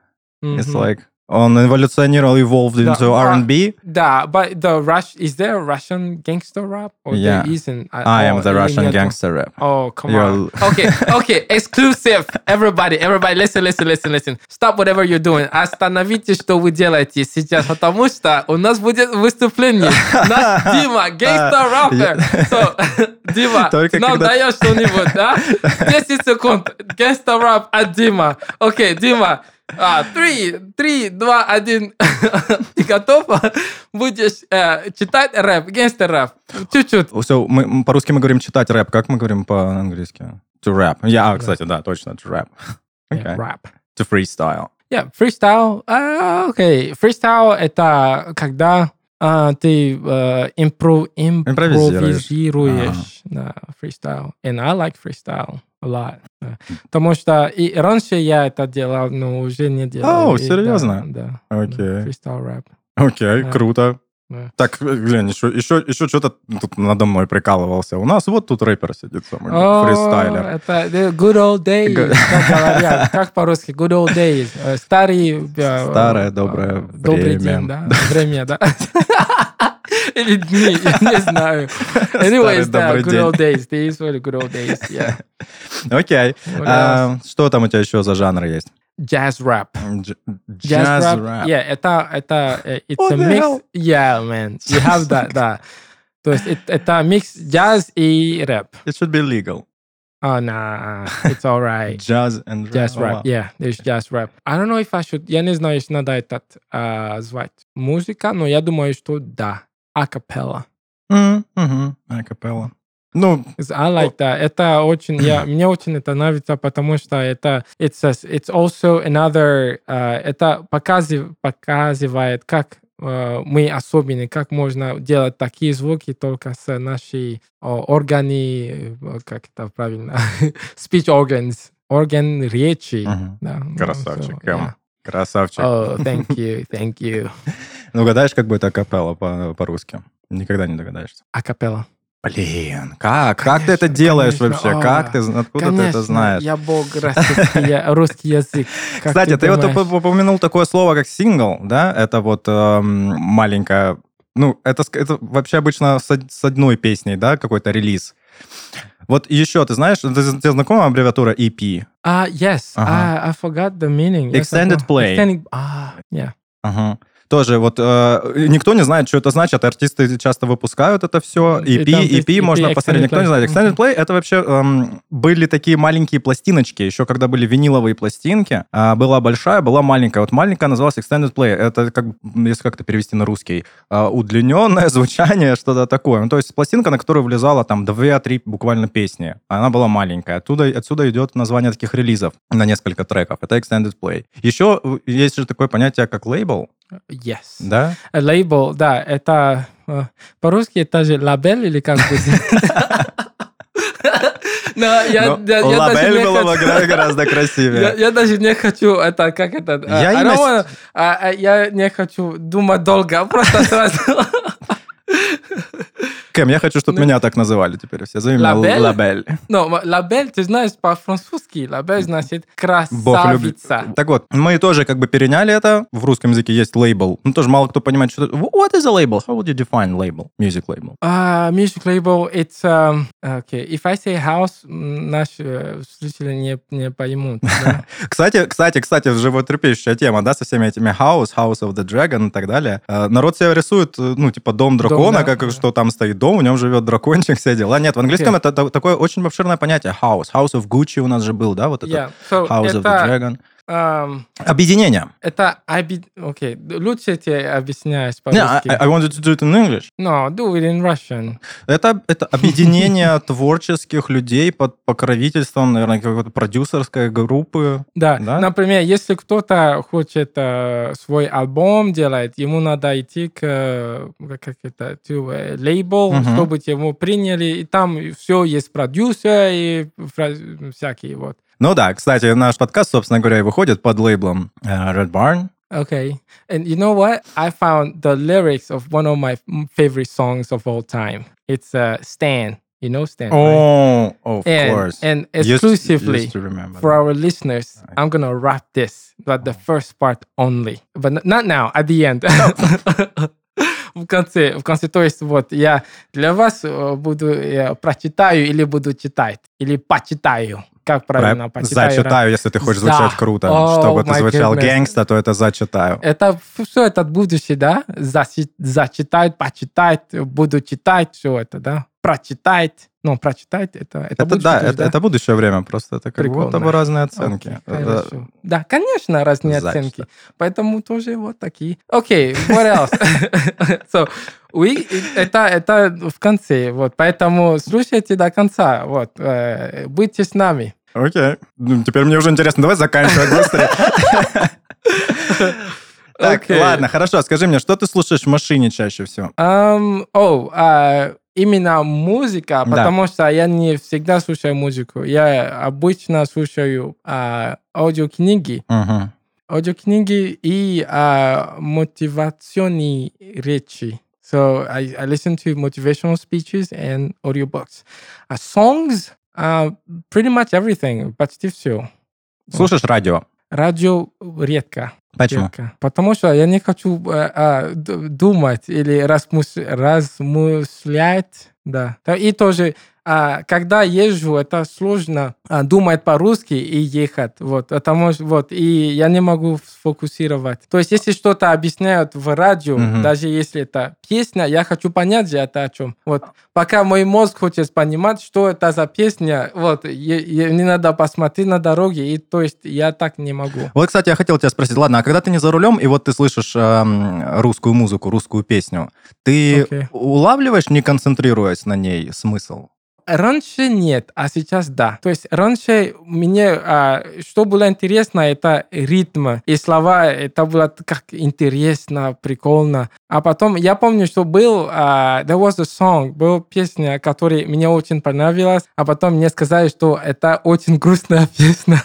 It's Мгм. like он эволюционировал, evolved Да, into а, R&B. Да, but the Rush, is there a Russian gangster rap? Or Yeah. there isn't? at I all? am the Или Russian нету? gangster rap. Oh, come You're- on. Okay, okay, exclusive. Everybody, everybody, listen, listen, listen, listen. Stop whatever you're doing. Остановите, что вы делаете сейчас, потому что у нас будет выступление. Наш Дима, гангстер рэпер. So, Дима, Только нам когда- даешь что-нибудь, да? 10 секунд. Гангстер рэп от Дима. Окей, Дима. А, три, три, два, один. Ты готов? Будешь э, читать рэп, гангстер рэп. Чуть-чуть. So, мы, по-русски мы говорим читать рэп. Как мы говорим по-английски? To rap. Я, а, кстати, да, точно, to rap. Okay. Рэп. To freestyle. Yeah, freestyle. А, Окей, freestyle это когда а, ты э, импро- Импровизируешь. импровизируешь. Да, freestyle. And I like freestyle Да. Потому что и раньше я это делал, но уже не делаю. О, И серьезно? Да. Окей. Freestyle рэп. Окей, круто. Да. Так, э, глянь, еще, еще, еще что-то тут надо мной прикалывался. У нас вот тут рэпер сидит самый, О, фристайлер. Это the good old days, Г- как говорят. Как по-русски? Good old days. Э, Старые... э, Старое э, доброе Добрый время. день, да? Время, да. Или дни, я не знаю. Anyways, да, добрый good день. old days. These were the good old days, yeah. Окей. What А, что там у тебя еще за жанр есть? Jazz rap. Дж- Jazz Jazz rap. rap. Yeah, это, это, э, it's What a the mix. hell? Yeah, man. You have that, да. То есть это- это микс jazz и рэп. It should be legal. Oh, nah, it's all right. Jazz and rap. Jazz Oh, rap, wow. yeah, there's jazz rap. I don't know if I should, я не знаю, если надо этот а, звать музыка, но я думаю, что да, Акапелла. Акапелла. Ну, I like that. Это очень, я, мне очень это нравится, потому что это, it's, a, it's also another, а, это показыв, показывает, как а, мы особенные, как можно делать такие звуки только с нашей а, органи, э, как это правильно, speech organs, орган речи. мгм. Да, ну, Красавчик, so, yeah. Красавчик. Oh, thank you, thank you. Ну, угадаешь, как будет акапелла по- по-русски? Никогда не догадаешься. Акапелла. Блин, как? как ты это Конечно, делаешь конечно. вообще? А, Как ты, откуда ты это знаешь? я бог русский, язык. Как Кстати, ты, вот думаешь? уп- упомянул такое слово, как сингл, да? Это вот эм, маленькая... Ну, это, это вообще обычно с, с одной песней, да, какой-то релиз. Вот еще, ты знаешь, ты- тебе знакома аббревиатура E EP? Ah, yes. Ага. I, I forgot the meaning. Yes, Extended know. play. Extended, ah, yeah. Ага. Тоже вот э, никто не знает, что это значит. Артисты часто выпускают это все. И EP, там EP, EP, можно посмотреть. Никто не знает. Extended Play это вообще эм, были такие маленькие пластиночки. Еще когда были виниловые пластинки, а, была большая, была маленькая. Вот маленькая называлась Extended Play. Это как, если как-то перевести на русский, а, удлиненное звучание, что-то такое. Ну, то есть пластинка, на которую влезала там 2-3 буквально песни. Она была маленькая. Оттуда, отсюда идет название таких релизов на несколько треков. Это Extended Play. Еще э, есть же такое понятие, как лейбл, Yes. да? Label, да, это э, по-русски это же лабель или как будет? Но я, Но я- я даже лабель не было бы хочу- гора- гораздо красивее. я даже не хочу это как это. а, Я с- wanna- а, а, я не хочу думать долго, просто сразу. Кэм, я хочу, чтобы Ну- меня так называли теперь все. Зови меня Лабель? м- лабель, ты знаешь, по-французски лабель значит Бог любит. красавица. Так вот, мы тоже как бы переняли это. В русском языке есть лейбл. Ну, тоже мало кто понимает, что это. What is a label? How would you define label? Music label. Uh, music label, it's um, okay. If I say house, наши э, слушатели не, не поймут. да. Кстати, кстати, кстати, животрепещущая тема, да, со всеми этими House, House of the Dragon и так далее. Э, Народ себе рисует, э, ну, типа, дом дракона, да. как что там стоит дом, в нем живет дракончик, все дела. Нет, в английском это та- такое очень обширное понятие. House. House of Gucci у нас же был, да, вот это? Yeah. So House of the это, Dragon. Um, Объединение. это оби- окей, лучше тебе объяснять I, по-русски. I wanted to do it in English. No, do it in Russian. Это, это объединение творческих людей под покровительством, наверное, какой-то продюсерской группы. Да. Да? Например, если кто-то хочет э, свой альбом делать, ему надо идти к э, как это, to label, Мгм. чтобы его приняли, и там все есть продюсер и всякие вот. Ну да, кстати, наш подкаст, собственно говоря, и выходит под лейблом э, Red Barn. Okay. And you know what? I found the lyrics of one of my favorite songs of all time. It's uh, Stan. You know Stan, right? Oh, of And, course. and Used- exclusively used to remember for our listeners, I'm gonna rap this, but the first part only. But not now, at the end. В конце, в конце, то есть вот я для вас э, буду я прочитаю или буду читать или почитаю, как правильно Про- почитаю. Зачитаю, если ты хочешь За. звучать круто. Oh Чтобы ты звучал goodness. гангста, то это зачитаю. Это все это будущее, да? Зачи- зачитать, почитать, буду читать, все это, да? Прочитать. Ну, прочитать это... Это, Это будущее да, тоже, это, это будущее время, просто это как Прикольно. будто бы разные оценки. Окей, Это- хорошо. Да, конечно, разные Зачто. оценки. Поэтому тоже вот такие. Окей, what else? so, we, это, это в конце, вот. Поэтому слушайте до конца, вот. э, будьте с нами. Окей. Ну, теперь мне уже интересно. Давай заканчивать быстрее. Так, Окей. ладно, хорошо. Скажи мне, что ты слушаешь в машине чаще всего? Um, о, а, именно музыка, Да. потому что я не всегда слушаю музыку. Я обычно слушаю а, аудиокниги, Мгм. аудиокниги и а, мотивационные речи. So I, I listen to motivational speeches and audiobooks. А songs, uh, pretty much everything, почти все. Слушаешь радио? Радио редко. Почему? Редко. Потому что я не хочу э, а, д- думать или размыш- размышлять. Да, И тоже, а, когда езжу, это сложно а, думать по-русски и ехать. Вот, потому вот, и я не могу сфокусировать. То есть, если что-то объясняют в радио, Мгм. даже если это песня, я хочу понять же это о чем. Вот, пока мой мозг хочет понимать, что это за песня, вот, е- е- мне надо посмотреть на дороге, и то есть я так не могу. Вот, кстати, я хотел тебя спросить, ладно, а когда ты не за рулем, и вот ты слышишь эм, русскую музыку, русскую песню, ты Окей. улавливаешь, не концентрируясь на ней, смысл? Раньше нет, а сейчас да. То есть раньше мне, а, что было интересно, это ритм и слова, это было как интересно, прикольно. А потом я помню, что был, а, there was a song, была песня, которая мне очень понравилась, а потом мне сказали, что это очень грустная песня.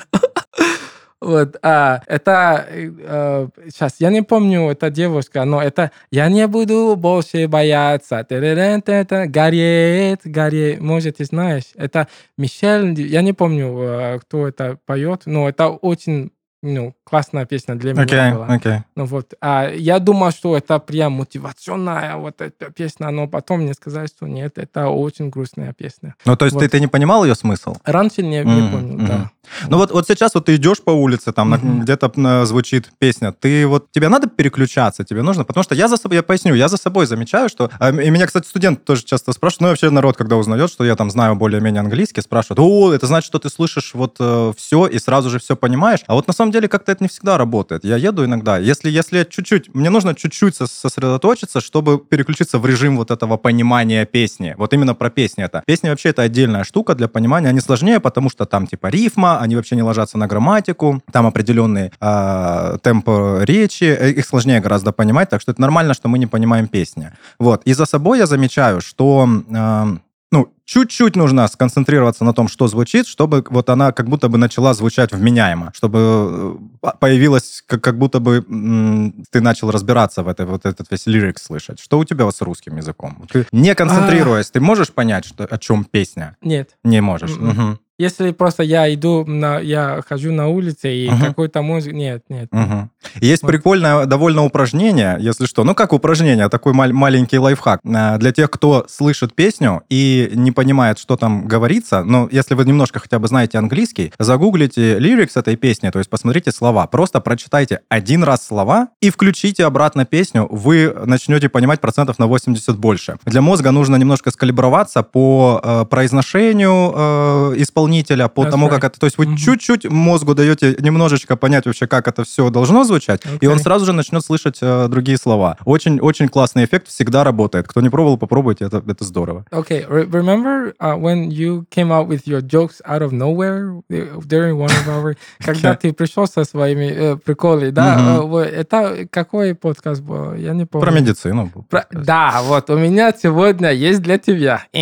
Вот, а, это, сейчас, я не помню, это девушка, но это «Я не буду больше бояться», «Гореть», «Гореть», может, ты знаешь, это Мишель, я не помню, э, кто это поет, но это очень ну, классная песня для меня Окей, была. окей. Ну вот, а я думал, что это прям мотивационная вот эта песня, но потом мне сказали, что нет, это очень грустная песня. Ну, то есть ты, Вот. ты не понимал ее смысл? Раньше не, не Мгм, понял, мгм. да. Ну вот, вот сейчас вот ты идешь по улице, там Мгм. где-то м, звучит песня, ты вот, тебе надо переключаться, тебе нужно, потому что я за собой, я поясню, я за собой замечаю, что, а, и меня, кстати, студент тоже часто спрашивает, ну и вообще народ, когда узнает, что я там знаю более-менее английский, спрашивает, о, это значит, что ты слышишь вот все и сразу же все понимаешь, а вот на самом деле как-то это не всегда работает. Я еду иногда, если, если чуть-чуть, мне нужно чуть-чуть сос- сосредоточиться, чтобы переключиться в режим вот этого понимания песни. Вот именно про песни это. Песни вообще это отдельная штука для понимания. Они сложнее, потому что там типа рифма, они вообще не ложатся на грамматику, там определенный э, темп речи, э, их сложнее гораздо понимать, так что это нормально, что мы не понимаем песни. Вот. И за собой я замечаю, что э, ну, чуть-чуть нужно сконцентрироваться на том, что звучит, чтобы вот она как будто бы начала звучать вменяемо, чтобы э, по- появилась, как, как будто бы м, ты начал разбираться в этой, вот этот весь лирик слышать. Что у тебя вот с русским языком? Ты, не концентрируясь, ты можешь понять, что, о чем песня? Нет. Не можешь. Мгм. Если просто я иду, на, я хожу на улице и Мгм. какой-то музыка... Нет, нет. Мгм. Есть Вот. прикольное довольно упражнение, если что. Ну, как упражнение, такой мал- маленький лайфхак. Э, Для тех, кто слышит песню и не понимает, что там говорится, но если вы немножко хотя бы знаете английский, загуглите лирикс этой песни, то есть посмотрите слова. Просто прочитайте один раз слова и включите обратно песню, вы начнете понимать процентов на 80 больше. Для мозга нужно немножко скалиброваться по э, произношению э, исполнителя, по That's тому, right. как это... То есть вы Мгм. чуть-чуть мозгу даете немножечко понять вообще, как это все должно звучать, и он сразу же начнет слышать э, другие слова. Очень, очень классный эффект, всегда работает. Кто не пробовал, попробуйте, это, это здорово. Okay, re- remember uh, when you came out with your jokes out of nowhere uh, during one of our... Когда ты пришел со своими э, приколами, да? Э, Это какой подкаст был? Я не помню. Про медицину. был Про-. Да, вот у меня сегодня есть для тебя.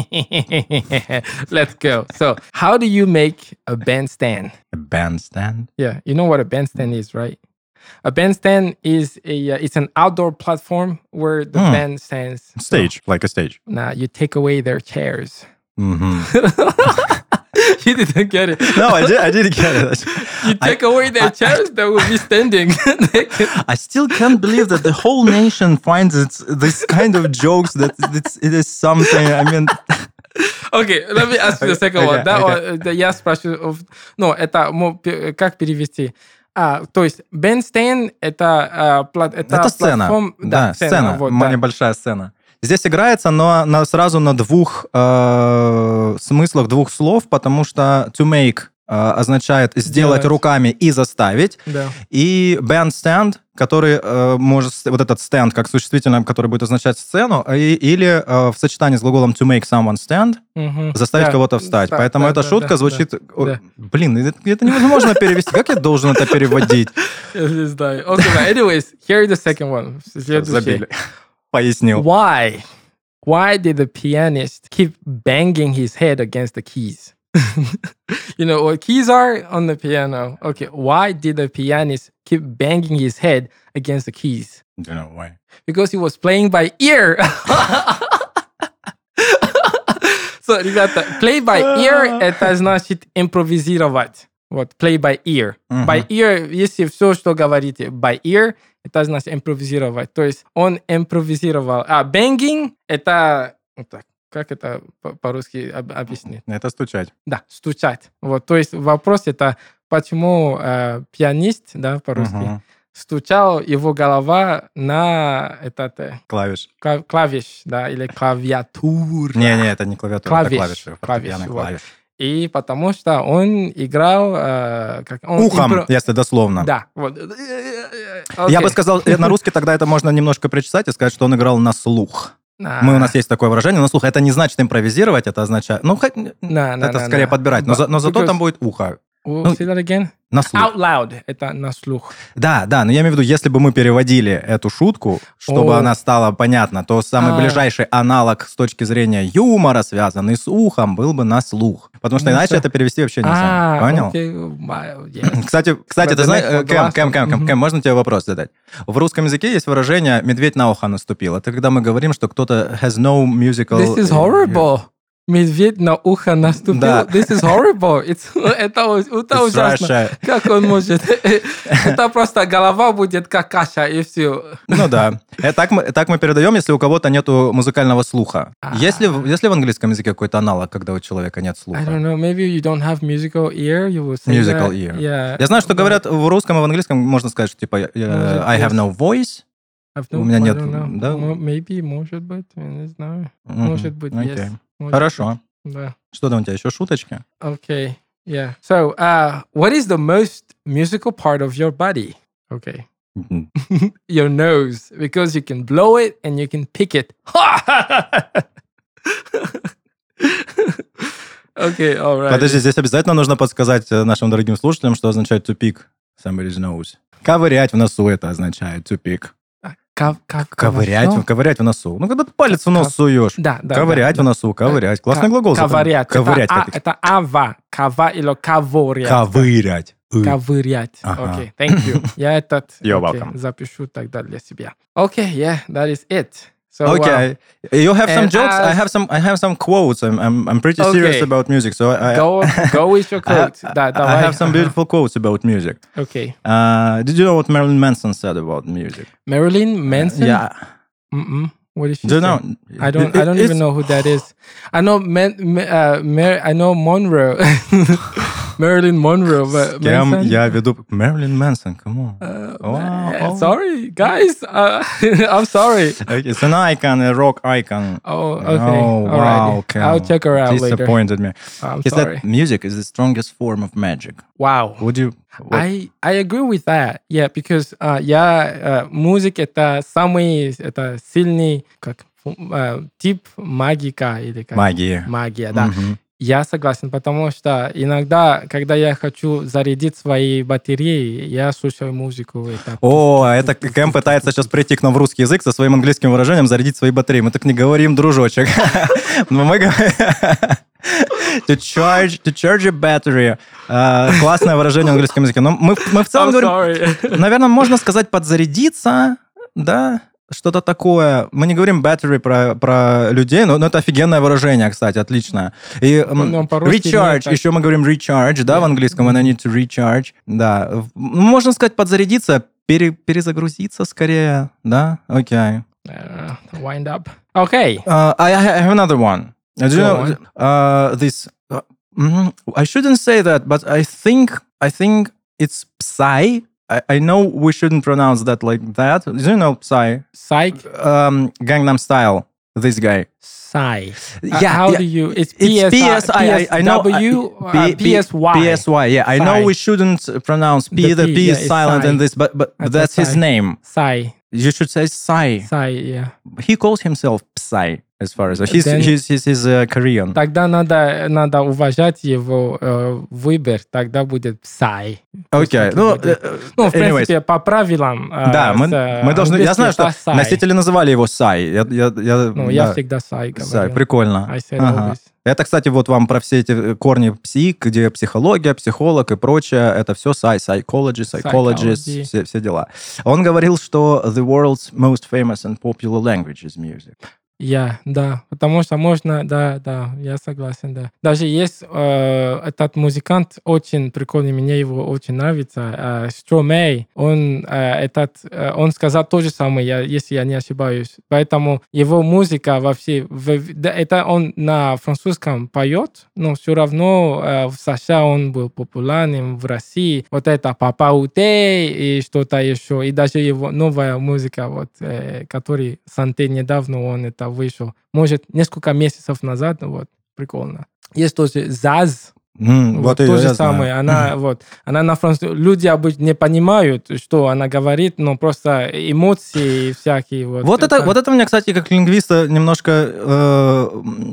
Let's go. So, how do you you make a bandstand? A bandstand? Yeah, you know what a bandstand is, right? A bandstand is a uh, it's an outdoor platform where the hmm. band stands. Stage, so, like a stage. Now nah, you take away their chairs. Mm-hmm. you didn't get it. No, I did. I didn't get it. you take I, away their I, chairs, They that will be standing. I still can't believe that the whole nation finds it this kind of jokes that it's, it is something. I mean. Okay, let me ask you the second one. Okay, Да, okay. да, я спрашиваю, ну, это как перевести? А, то есть bandstand это, а, это, это сцена. платформ- Да, сцена. вот, м- да. Небольшая сцена. Здесь играется, но на, сразу на двух э, смыслах двух слов, потому что to make означает сделать Сделать. руками и заставить. Да. И bandstand, который э, может, вот этот стенд как существительное, который будет означать сцену, и- или э, в сочетании с глаголом to make someone stand, Мгм. заставить Да, кого-то встать. да, Поэтому да, эта да, шутка да, звучит... да, о, да. Блин, это, это невозможно перевести. Как я должен это переводить? Я не знаю. Okay, but anyways, here the second one. Забили. Пояснил. Why? Why did the pianist keep banging his head against the keys? you know what keys are on the piano. Okay, why did the pianist keep banging his head against the keys? Don't know why. Because he was playing by ear. so, ребята, play by ear это значит импровизировать. Вот, play by ear. Мгм. By ear, если все, что говорите by ear, это значит импровизировать. То есть он импровизировал. А banging это... вот так, Как это по- по-русски об- объяснить? Это стучать. Да, стучать. Вот, то есть вопрос это, почему э, пианист, да, по-русски, Мгм. стучал его голова на этот э, Клавиш. кла- клавиш, да, или клавиатура. Не-не, это не клавиатура, Клавиш. это клавиши. Клавиш, фортепиано, вот. клавиш. И потому что он играл... э, как, он Ухом, импро- если дословно. Да, вот. Я Окей. бы сказал, э, на русский тогда это можно немножко причесать и сказать, что он играл на слух. А, Мы, у нас есть такое выражение, на слух. Это не значит импровизировать, это означает... Ну, хоть- на- на- это на- скорее на. подбирать. Но, за- но зато там будет ухо. Ну, say that again. На слух. Out loud. Это на слух. Да, да, но я имею в виду, если бы мы переводили эту шутку, чтобы О. она стала понятна, то самый А. ближайший аналог с точки зрения юмора, связанный с ухом, был бы на слух. Потому что Ну, иначе это перевести вообще нельзя. А, Понял? wow, yes. Кстати, кстати, ты the знаешь, Кэм, Кэм. Кэм, Кэм. Кэм, можно тебе вопрос задать? В русском языке есть выражение «медведь на ухо наступил». Это когда мы говорим, что кто-то has no musical... This is э, horrible. Медведь на ухо наступил. Да. This is horrible. It's, это, у- это It's ужасно. Russia. Как он может? Это просто голова будет как каша, и все. Ну да. Э, Так мы, так мы передаем, если у кого-то нету музыкального слуха. А. Есть ли, в- английском языке какой-то аналог, когда у человека нет I don't слуха? know. Maybe you don't have musical ear. You will say Musical that. ear. Yeah. Я знаю, что говорят в русском и в английском, можно сказать, что типа э, I have no voice. I've у no- меня I нет, да? Maybe, может быть. Я не знаю. Мгм. Может быть, Окей. yes. Может Хорошо. Да. Что там у тебя еще шуточки? Okay. Yeah. So, uh, what is the most musical part of your body? Okay. Your nose, because you can blow it and you can pick it. okay, all right. Подожди, здесь обязательно нужно подсказать э, нашим дорогим слушателям, что означает to pick somebody's nose. Ковырять в носу это означает to pick. Ков- ков- Ковырять, что? ковырять в носу. Ну, когда ты палец в нос Ков- суешь. Да, да. Ковырять да, в носу, ковырять. Классный Ка- глагол. Ковырять. Ковырять. Это, а, как- это ава. Кава или. Ковырять. Э. Ковырять. Ага. Окей, thank you. Я этот You're welcome. запишу тогда для себя. Okay, yeah, that is it. So, okay, wow. you have and some jokes. I have some. I have some quotes. I'm. I'm. I'm pretty okay. serious about music. So I, go. go with your quote. I, that, that I have some beautiful quotes about music. Okay. Uh, did you know what Marilyn Manson said about music? Marilyn uh, Manson. Uh, yeah. Mm-mm. What is she? Do know. I don't. It, I don't even know who that is. I know. Man, uh, Mar- I know Monroe. Marilyn Monroe. But Кем Manson? я веду? Marilyn Manson, come on. Uh, Wow. man, Sorry, guys. Uh, I'm sorry. It's an icon, a rock icon. Oh, okay. Oh, All wow, right. Cam. I'll check her out later. Disappointed me. I'm He sorry. said music is the strongest form of magic. Wow. Would you? what- I I agree with that. Yeah, because uh, я uh, музыка это самый это сильный как uh, тип магика или как Магия. магия, да. Мгм. Я согласен, потому что иногда, когда я хочу зарядить свои батареи, я слушаю музыку. Это О, это Кэм пытается сейчас прийти к нам в русский язык со своим английским выражением «зарядить свои батареи». Мы так не говорим, дружочек. Но мы говорим... To charge, to charge your battery. А, классное выражение в английском языке. Но мы, мы в целом I'm говорим... sorry. Наверное, можно сказать подзарядиться, да, что-то такое. Мы не говорим battery про, про людей, но, но это офигенное выражение, кстати, отличное. И Ну, recharge, нет еще мы говорим recharge, да, в английском, when I need to recharge, да. Можно сказать подзарядиться, пере- перезагрузиться скорее, да, окей. Uh, wind up. Okay. Uh, I, I have another one. Do you know uh, this? Uh, I shouldn't say that, but I think I think it's Psy. I, I know we shouldn't pronounce that like that. Do you know Psy? Psych. Um, Gangnam Style. This guy. Psy. Uh, Yeah, how yeah. do you? It's It's PS. PSI. I, I know. PSW. I- uh, P- PSY. PSY. Yeah, I know we shouldn't uh, pronounce P. The The, P, P yeah, is it's silent Psy. in this, but but That's that's, his name. Psy. You should say Psy. Psy. Yeah. He calls himself Psy, as far as he's Then- he's he's, he's uh, Korean. Тогда надо надо уважать его э, выбор. Тогда будет Psy. Окей. Пусть Ну, будет. э, Ну, в anyways. принципе, по правилам. э, Да, мы, э, мы должны... Я знаю, что Psy. носители называли его Сай. Я, я, я, Ну, я да, всегда Psy Сай, говорю. прикольно. I said Ага. always. Это, кстати, вот вам про все эти корни псих, где психология, психолог и прочее, это все сай, psychology, psychologist, Psychology. все, все дела. Он говорил, что the world's most famous and popular language is music. Я, да, потому что можно, да, да, я согласен, да. Даже есть э, этот музыкант очень прикольный, мне его очень нравится, э, Стромей, он э, этот, э, он сказал то же самое, я, если я не ошибаюсь. Поэтому его музыка вообще, в- да, это он на французском поет, но все равно э, в США он был популярным, в России вот это Папа Уте и что-то еще, и даже его новая музыка, вот, э, который Санте недавно он это вышел, может, несколько месяцев назад, вот, прикольно. Есть тоже Заз, М, вот, и то же знаю. самое. Она, вот, она на французском... Люди обычно не понимают, что она говорит, но просто эмоции всякие. Вот, Вот это, вот это мне, кстати, как лингвиста немножко э,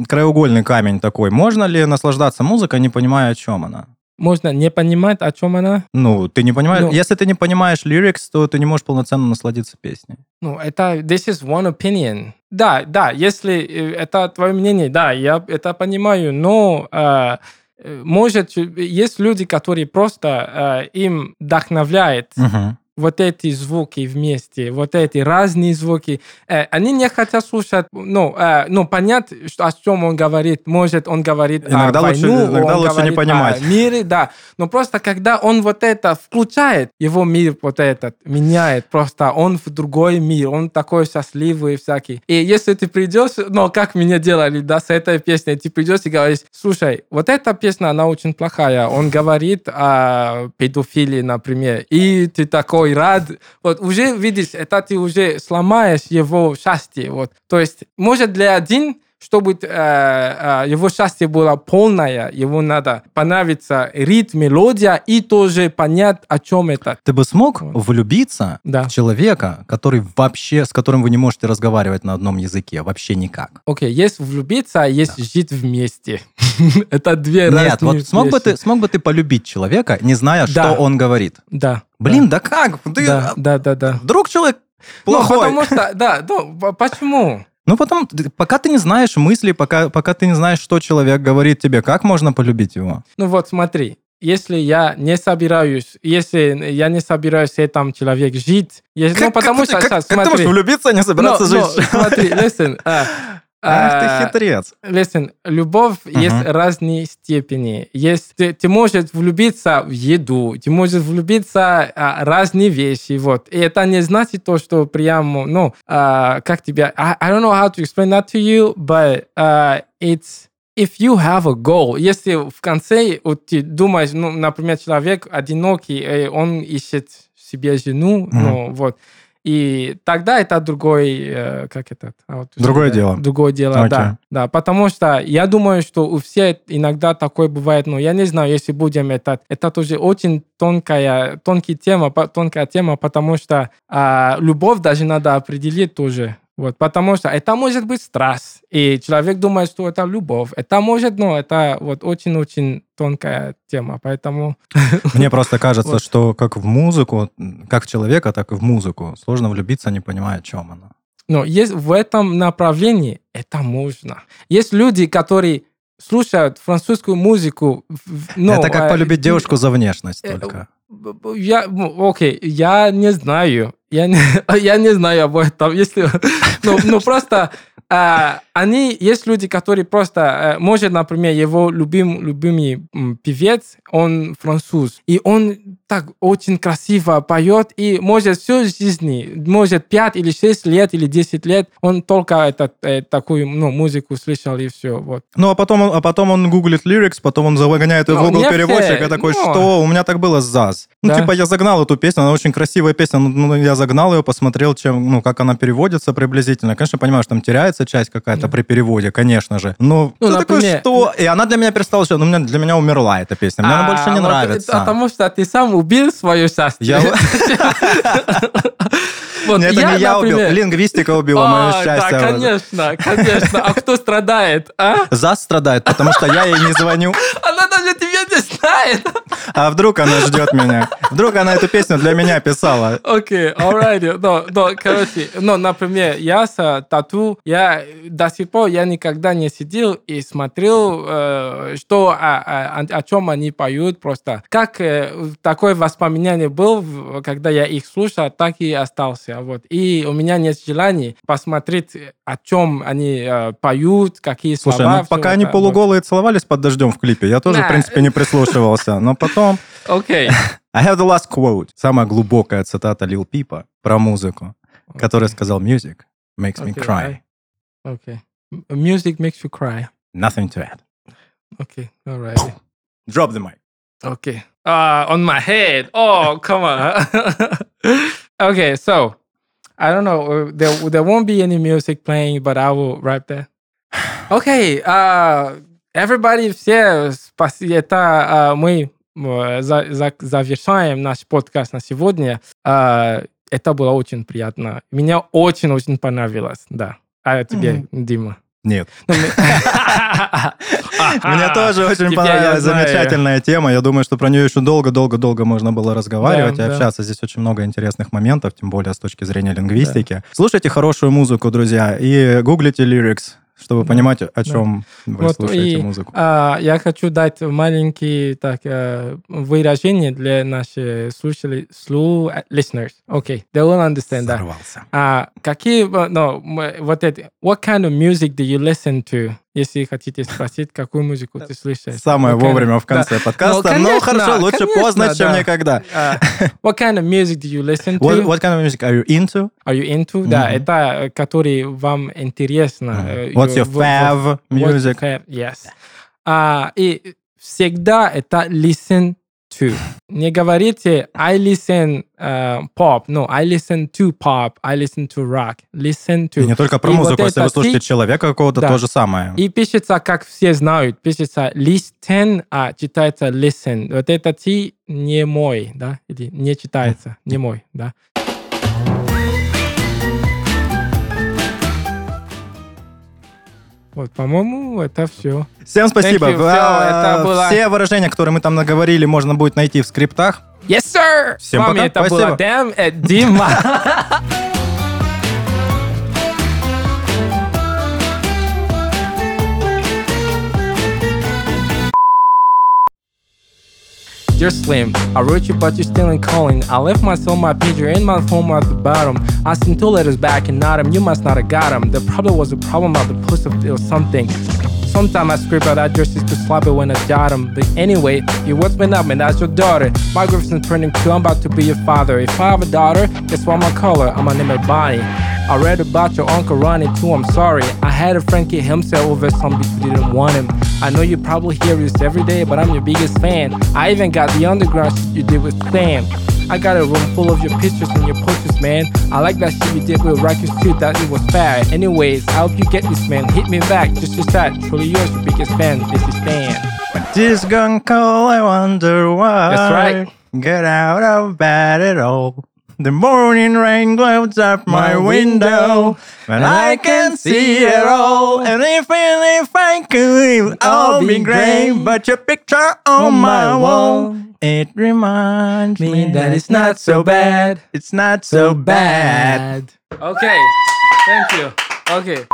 краеугольный камень такой. Можно ли наслаждаться музыкой, не понимая, о чем она? Можно не понимать, о чем она. Ну, ты не понимаешь, Ну. если ты не понимаешь lyrics, то ты не можешь полноценно насладиться песней. Ну, это this is one opinion. Да, да, если э, это твое мнение, да, я это понимаю, но э, э, может, есть люди, которые просто э, им вдохновляет Мгм. Вот эти звуки вместе, вот эти разные звуки, э, они не хотят слушать, ну, э, ну понять, что, о чем он говорит. Может, он говорит Иногда о лучше- войну, иногда он лучше не говорит понимать. о мире, да. Но просто когда он вот это включает, его мир вот этот меняет, просто он в другой мир, он такой счастливый всякий. И если ты придешь, ну, как меня делали, да, с этой песней, ты придешь и говоришь, слушай, вот эта песня, она очень плохая, он говорит о педофилии, например, и ты такой рад, вот уже видишь, это ты уже сломаешь его счастье, вот. То есть, может, для один чтобы э, э, его счастье было полное, ему надо понравиться ритм, мелодия и тоже понять, о чем это. Ты бы смог влюбиться Да. в человека, который вообще, с которым вы не можете разговаривать на одном языке, вообще никак? Окей, есть влюбиться, а есть жить вместе. это две Нет, разные вот смог бы, ты, вещи. смог бы ты полюбить человека, не зная, Да. что он говорит? Да. Блин, да как? Ты, Да, да, да, да. Вдруг человек Ну, плохой? потому что, да, ну, по- почему? Ну, потом, ты- пока ты не знаешь мысли, пока, пока ты не знаешь, что человек говорит тебе, как можно полюбить его? Ну вот смотри, если я не собираюсь, если я не собираюсь с этим человеком жить, если, ну потому что, сейчас, смотри, влюбиться, а не собираться ну, жить? смотри, listen, а, Ах а, ты хитрец. Listen, любовь есть разные степени. Есть, ты, ты можешь влюбиться в еду, ты можешь влюбиться а, разные вещи, вот. И это не значит то, что прямо, ну, а, как тебя... I, I don't know how to explain that to you, but uh, it's... If you have a goal, если в конце вот, ты думаешь, ну, например, человек одинокий, он ищет себе жену, ну, вот, и тогда это другой, э, как это? А вот, Другое да, дело. Другое дело, Окей. да. Да, потому что я думаю, что у всех иногда такое бывает, но я не знаю, если будем это, это тоже очень тонкая, тонкая тема, тонкая тема, потому что а, любовь даже надо определить тоже. Вот, потому что это может быть страсть, и человек думает, что это любовь. Это может, но это вот очень-очень тонкая тема, поэтому... Мне просто кажется, Вот. что как в музыку, как в человека, так и в музыку, сложно влюбиться, не понимая, о чем она. Но есть в этом направлении это можно. Есть люди, которые слушают французскую музыку. в- ну, Это как э, полюбить девушку за внешность э, только. б- Я, ну, окей, я не знаю. Я не, я не знаю об этом. Если, ну, ну, просто а, они, есть люди, которые просто, э, может, например, его любим, любимый м, певец, он француз, и он так очень красиво поет, и может всю жизнь, может 5 или 6 лет, или 10 лет, он только этот, э, такую ну, музыку слышал, и все. Вот. Ну, а потом, он- а потом он гуглит лирикс, потом он загоняет ее в Ну, Google не переводчик, все, и такой, но- что? У меня так было с ЗАЗ. Ну, Да. типа, я загнал эту песню, она очень красивая песня, ну, я загнал ее, посмотрел, чем, ну, как она переводится приблизительно. Конечно, понимаю, что там теряется часть какая-то при переводе, конечно же. Но Ну, ты такой, например, что? И она для меня перестала, что, ну, меня- для меня умерла эта песня, мне она больше не А, вот нравится. это Потому что ты сам убил свое счастье. Я- Вот Нет, это не я убил, например- лингвистика убила мое А, счастье. Да, конечно, конечно. А кто страдает, а? ЗАЗ страдает, потому что я ей не звоню. Она даже тебя не знает. А вдруг она ждет меня? Вдруг она эту песню для меня писала? Окей, alright. Но, но, короче, ну, например, я с э, тату, я до сих пор я никогда не сидел и смотрел, э, что, о, о- о чем они поют просто. Как э, такое воспоминание был, в- когда я их слушал, так и остался. Вот. И у меня нет желания посмотреть, о чем они э, поют, какие Слушай, слова. ну всё пока это. они Вот. полуголые целовались под дождем в клипе, я тоже, в Да. принципе, не прислушивался. Но потом... Окей. I have the last quote. Самая глубокая цитата Лил Пипа про музыку, который Окей. сказал «Music makes me Окей, cry. Okay. Music makes you cry. Nothing to add. Okay, alright. Drop the mic». Okay. Uh, on my head. Oh, come on. okay, so I don't know. uh, There, there won't be any music playing, but I will write that. Okay. Uh, everybody, все, спаси- это uh, мы uh, за- за- завершаем наш подкаст на сегодня. Uh, это было очень приятно. Мне очень-очень понравилось, да. А тебе, Мгм. Дима? Нет. Ну, Мне тоже очень понравилась замечательная тема. Я думаю, что про нее еще долго-долго-долго можно было разговаривать и общаться. Здесь очень много интересных моментов, тем более с точки зрения лингвистики. Слушайте хорошую музыку, друзья, и гуглите lyrics, чтобы понимать, о чем вы Вот слушаете и, музыку. А, я хочу дать маленькие так, э, выражения для наших слушателей, слу, listeners. Okay, they will understand that. Взорвался. А какие, э, м, вот это, what kind of music do you listen to? Если хотите спросить, какую музыку ты слушаешь. Самое вовремя в конце Да. подкаста. Ну, но хорошо, лучше поздно, чем да. никогда. А, what kind of music do you listen to? What, kind of music are you into? Are you into? Да, это э, который вам интересно. э, What's your в- fav music? Yes. А, и всегда это listen to. Не говорите I listen э, pop. No, I listen to pop. I listen to rock. Listen to. И не только про И вот музыку, если вы слушаете ти- человека какого-то, Да. то же самое. И пишется, как все знают, пишется listen, а читается listen. Вот это ти не мой, да? Или не читается, не мой, да? Вот, по-моему, это все. Всем спасибо. Thank you. В- Всё, это было- Все выражения, которые мы там наговорили, можно будет найти в скриптах. Yes, sir! Всем С вами пока, это спасибо. была Дэм Дима. Dear Slim, I wrote you but you're still in calling. I left my my pager, and my phone at the bottom. I sent two letters back and not 'em. You must not have got 'em. The problem was a problem of the of or something. Sometimes I script out addresses to slap it when I jot 'em. But anyway, you what's been up, and that's your daughter. My girlfriend's turning two, I'm about to be your father. If I have a daughter, guess what my color? I'm gonna name her Bonnie. I read about your uncle Ronnie too, I'm sorry. I had a friend kill himself over some because we didn't want him. I know you probably hear this every day, but I'm your biggest fan. I even got the underground shit you did with Sam. I got a room full of your pictures and your posters, man. I like that shit you did with Rocky too, that it was fair. Anyways, I hope you get this, man. Hit me back, just as that. Truly yours, your biggest fan. This is Stan. When this gun cold, I wonder why. That's right. Get out of bed at all. The morning rain clouds up my My window, window, and I can see it all. And if, if I could, all be great. But your picture on my wall, it reminds me that it's not so bad. It's not so bad. Okay, thank you. Okay.